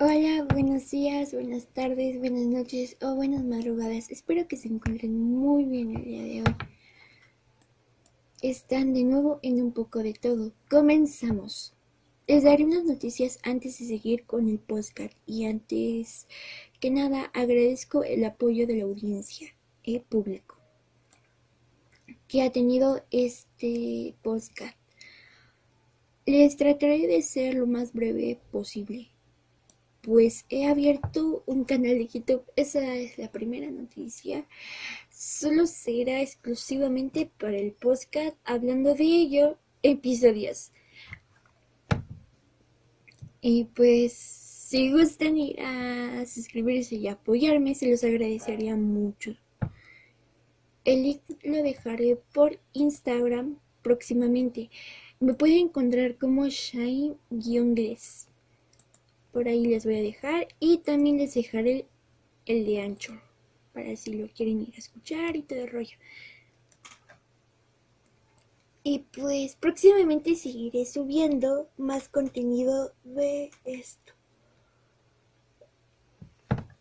Hola, buenos días, buenas tardes, buenas noches o buenas madrugadas. Espero que se encuentren muy bien el día de hoy. Están de nuevo en un poco de todo. Comenzamos. Les daré unas noticias antes de seguir con el podcast y antes que nada agradezco el apoyo de la audiencia y público que ha tenido este podcast. Les trataré de ser lo más breve posible pues he abierto un canal de YouTube. Esa es la primera noticia. Solo será exclusivamente para el podcast. Hablando de ello, episodios. Y pues, si gustan ir a suscribirse y apoyarme, se los agradecería mucho. El link lo dejaré por Instagram próximamente. Me pueden encontrar como shine-gles por ahí les voy a dejar y también les dejaré el, de ancho para si lo quieren ir a escuchar y todo el rollo. Y pues próximamente seguiré subiendo más contenido de esto.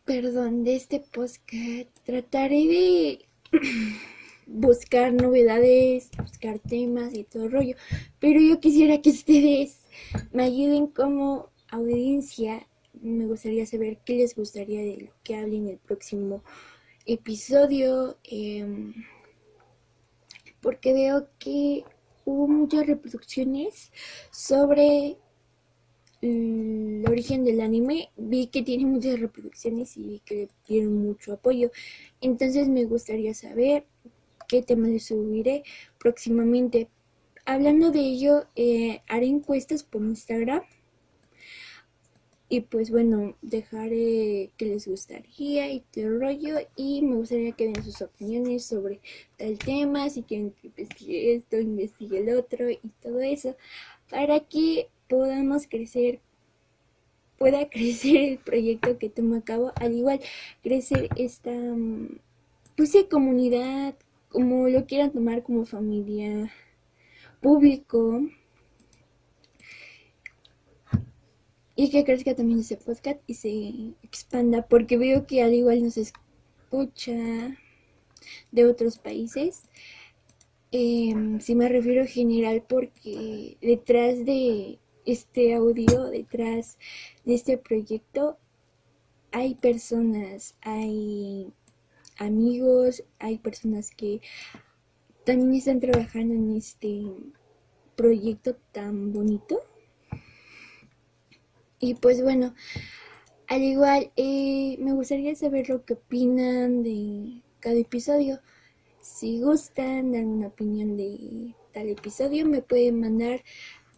Perdón, de este podcast. Trataré de buscar novedades, buscar temas y todo el rollo. Pero yo quisiera que ustedes me ayuden como audiencia, me gustaría saber qué les gustaría de lo que hable en el próximo episodio, em, porque veo que hubo muchas reproducciones sobre el origen del anime. Vi que tiene muchas reproducciones y vi que le dieron mucho apoyo. Entonces me gustaría saber qué tema les subiré próximamente. Hablando de ello, eh, haré encuestas por Instagram y pues bueno, dejaré que les gustaría y todo rollo. Y me gustaría que den sus opiniones sobre tal tema, si quieren que investigue esto, investigue el otro y todo eso. Para que podamos crecer, pueda crecer el proyecto que tomo a cabo. Al igual, crecer esta, pues comunidad, como lo quieran tomar como familia, público y que crezca también ese podcast y se expanda, porque veo que al igual nos escucha de otros países. Em, si me refiero general porque detrás de este audio, detrás de este proyecto, hay personas, hay amigos, hay personas que también están trabajando en este proyecto tan bonito y pues bueno, al igual, eh, me gustaría saber lo que opinan de cada episodio. Si gustan dar una opinión de tal episodio, me pueden mandar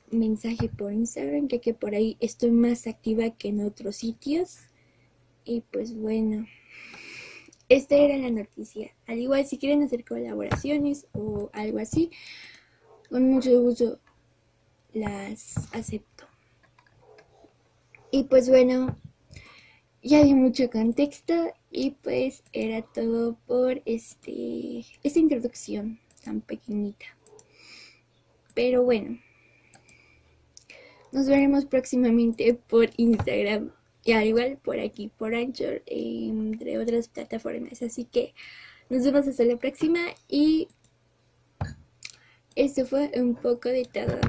mensaje por Instagram, ya que por ahí estoy más activa que en otros sitios. Y pues bueno, esta era la noticia. Al igual, si quieren hacer colaboraciones o algo así, con mucho gusto las acepto. Y pues bueno, ya di mucho contexto y pues era todo por este esta introducción tan pequeñita. Pero bueno, nos veremos próximamente por Instagram y al igual por aquí, por Anchor, entre otras plataformas. Así que nos vemos hasta la próxima y esto fue un poco de todo.